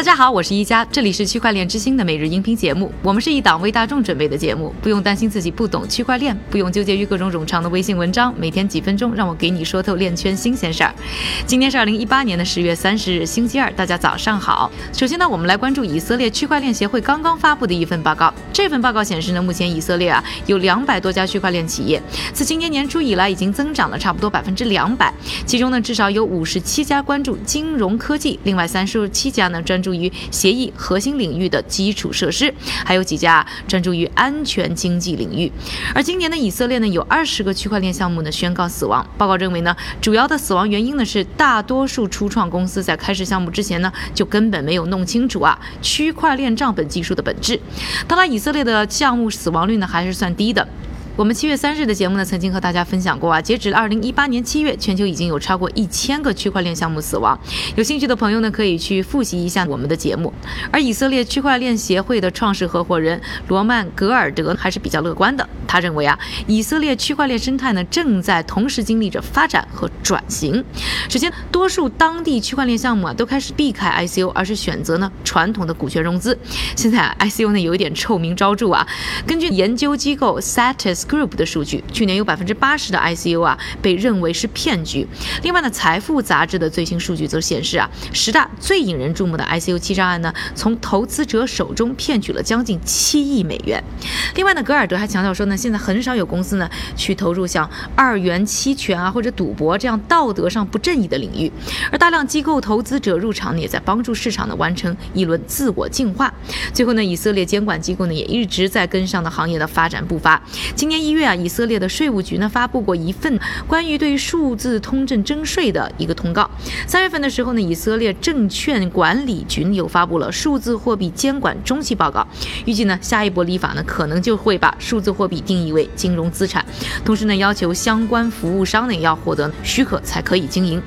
大家好，我是一加，这里是区块链之星的每日音频节目。我们是一档为大众准备的节目，不用担心自己不懂区块链，不用纠结于各种冗长的微信文章，每天几分钟，让我给你说透链圈新鲜事儿。今天是二零一八年的十月三十日，星期二，大家早上好。首先呢，我们来关注以色列区块链协会刚刚发布的一份报告。这份报告显示呢，目前以色列啊有两百多家区块链企业，自今年年初以来已经增长了差不多百分之两百，其中呢至少有五十七家关注金融科技，另外三十七家呢专注。于协议核心领域的基础设施，还有几家专注于安全经济领域。而今年的以色列呢，有二十个区块链项目呢宣告死亡。报告认为呢，主要的死亡原因呢是大多数初创公司在开始项目之前呢，就根本没有弄清楚啊区块链账本技术的本质。当然，以色列的项目死亡率呢还是算低的。我们七月三日的节目呢，曾经和大家分享过啊，截止二零一八年七月，全球已经有超过一千个区块链项目死亡。有兴趣的朋友呢，可以去复习一下我们的节目。而以色列区块链协会的创始合伙人罗曼·格尔德还是比较乐观的。他认为啊，以色列区块链生态呢，正在同时经历着发展和转型。首先，多数当地区块链项目啊，都开始避开 ICO，而是选择呢传统的股权融资。现在啊 ICO 呢，有一点臭名昭著啊。根据研究机构 Satis。Group 的数据，去年有百分之八十的 I C U 啊被认为是骗局。另外呢，财富杂志的最新数据则显示啊，十大最引人注目的 I C U 欺诈案呢，从投资者手中骗取了将近七亿美元。另外呢，格尔德还强调说呢，现在很少有公司呢去投入像二元期权啊或者赌博这样道德上不正义的领域，而大量机构投资者入场呢，也在帮助市场呢完成一轮自我净化。最后呢，以色列监管机构呢也一直在跟上的行业的发展步伐。今年。一月啊，以色列的税务局呢发布过一份关于对数字通证征税的一个通告。三月份的时候呢，以色列证券管理局又发布了数字货币监管中期报告，预计呢下一波立法呢可能就会把数字货币定义为金融资产，同时呢要求相关服务商呢要获得许可才可以经营。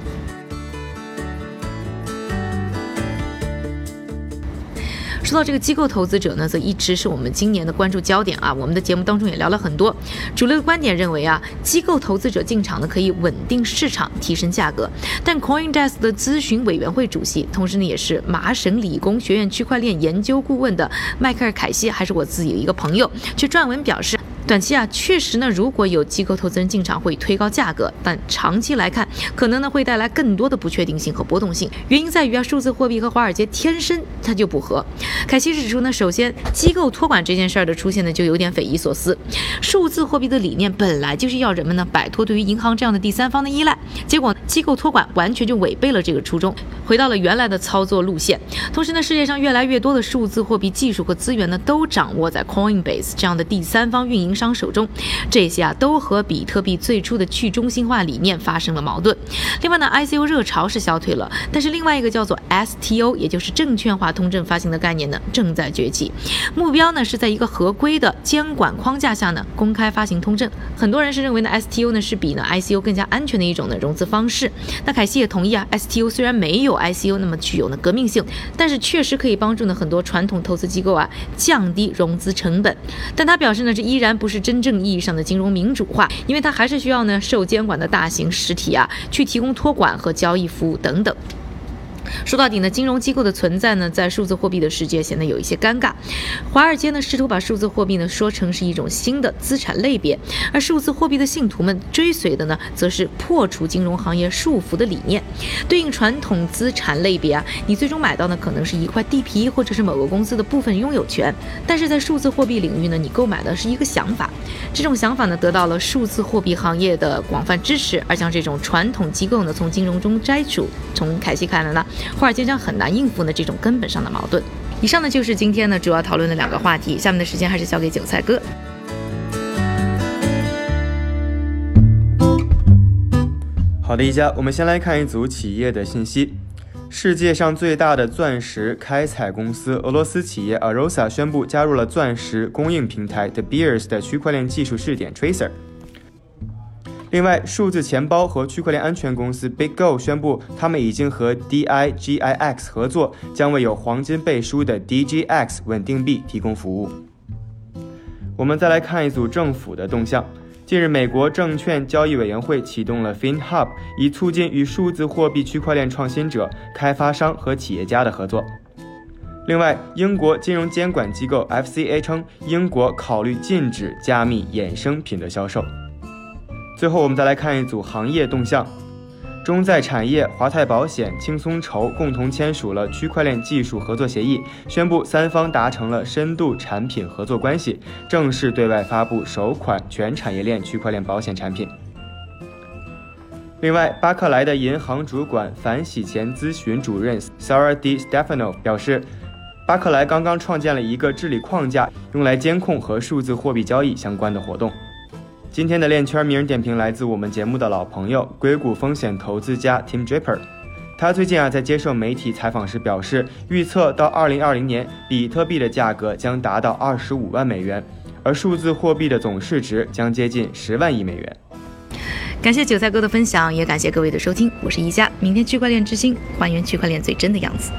说到这个机构投资者呢，则一直是我们今年的关注焦点啊。我们的节目当中也聊了很多，主流的观点认为啊，机构投资者进场呢可以稳定市场、提升价格。但 CoinDesk 的咨询委员会主席，同时呢也是麻省理工学院区块链研究顾问的迈克尔·凯西，还是我自己的一个朋友，却撰文表示。短期啊，确实呢，如果有机构投资人进场，会推高价格，但长期来看，可能呢会带来更多的不确定性和波动性。原因在于啊，数字货币和华尔街天生它就不合。凯西指出呢，首先，机构托管这件事儿的出现呢，就有点匪夷所思。数字货币的理念本来就是要人们呢摆脱对于银行这样的第三方的依赖，结果机构托管完全就违背了这个初衷，回到了原来的操作路线。同时呢，世界上越来越多的数字货币技术和资源呢，都掌握在 Coinbase 这样的第三方运营。商手中，这些啊都和比特币最初的去中心化理念发生了矛盾。另外呢，ICO 热潮是消退了，但是另外一个叫做 STO，也就是证券化通证发行的概念呢正在崛起。目标呢是在一个合规的监管框架下呢公开发行通证。很多人是认为呢 STO 呢是比呢 ICO 更加安全的一种呢融资方式。那凯西也同意啊，STO 虽然没有 ICO 那么具有呢革命性，但是确实可以帮助呢很多传统投资机构啊降低融资成本。但他表示呢这依然。不是真正意义上的金融民主化，因为它还是需要呢受监管的大型实体啊去提供托管和交易服务等等。说到底呢，金融机构的存在呢，在数字货币的世界显得有一些尴尬。华尔街呢，试图把数字货币呢说成是一种新的资产类别，而数字货币的信徒们追随的呢，则是破除金融行业束缚的理念。对应传统资产类别啊，你最终买到的可能是一块地皮，或者是某个公司的部分拥有权。但是在数字货币领域呢，你购买的是一个想法。这种想法呢，得到了数字货币行业的广泛支持，而将这种传统机构呢从金融中摘除。从凯西看来呢。华尔街将很难应付呢这种根本上的矛盾。以上呢就是今天呢主要讨论的两个话题，下面的时间还是交给韭菜哥。好的，一家，我们先来看一组企业的信息。世界上最大的钻石开采公司俄罗斯企业 Arosa 宣布加入了钻石供应平台 The Beers 的区块链技术试点 Tracer。另外，数字钱包和区块链安全公司 BigGo 宣布，他们已经和 DIGIX 合作，将为有黄金背书的 DGX 稳定币提供服务。我们再来看一组政府的动向。近日，美国证券交易委员会启动了 FinHub，以促进与数字货币区块链创新者、开发商和企业家的合作。另外，英国金融监管机构 FCA 称，英国考虑禁止加密衍生品的销售。最后，我们再来看一组行业动向。中在产业、华泰保险、轻松筹共同签署了区块链技术合作协议，宣布三方达成了深度产品合作关系，正式对外发布首款全产业链区块链保险产品。另外，巴克莱的银行主管反洗钱咨询主任 Sarah D. Stefano 表示，巴克莱刚刚创建了一个治理框架，用来监控和数字货币交易相关的活动。今天的链圈名人点评来自我们节目的老朋友硅谷风险投资家 Tim Draper。他最近啊在接受媒体采访时表示，预测到2020年，比特币的价格将达到25万美元，而数字货币的总市值将接近10万亿美元。感谢韭菜哥的分享，也感谢各位的收听，我是一加。明天区块链之星，还原区块链最真的样子。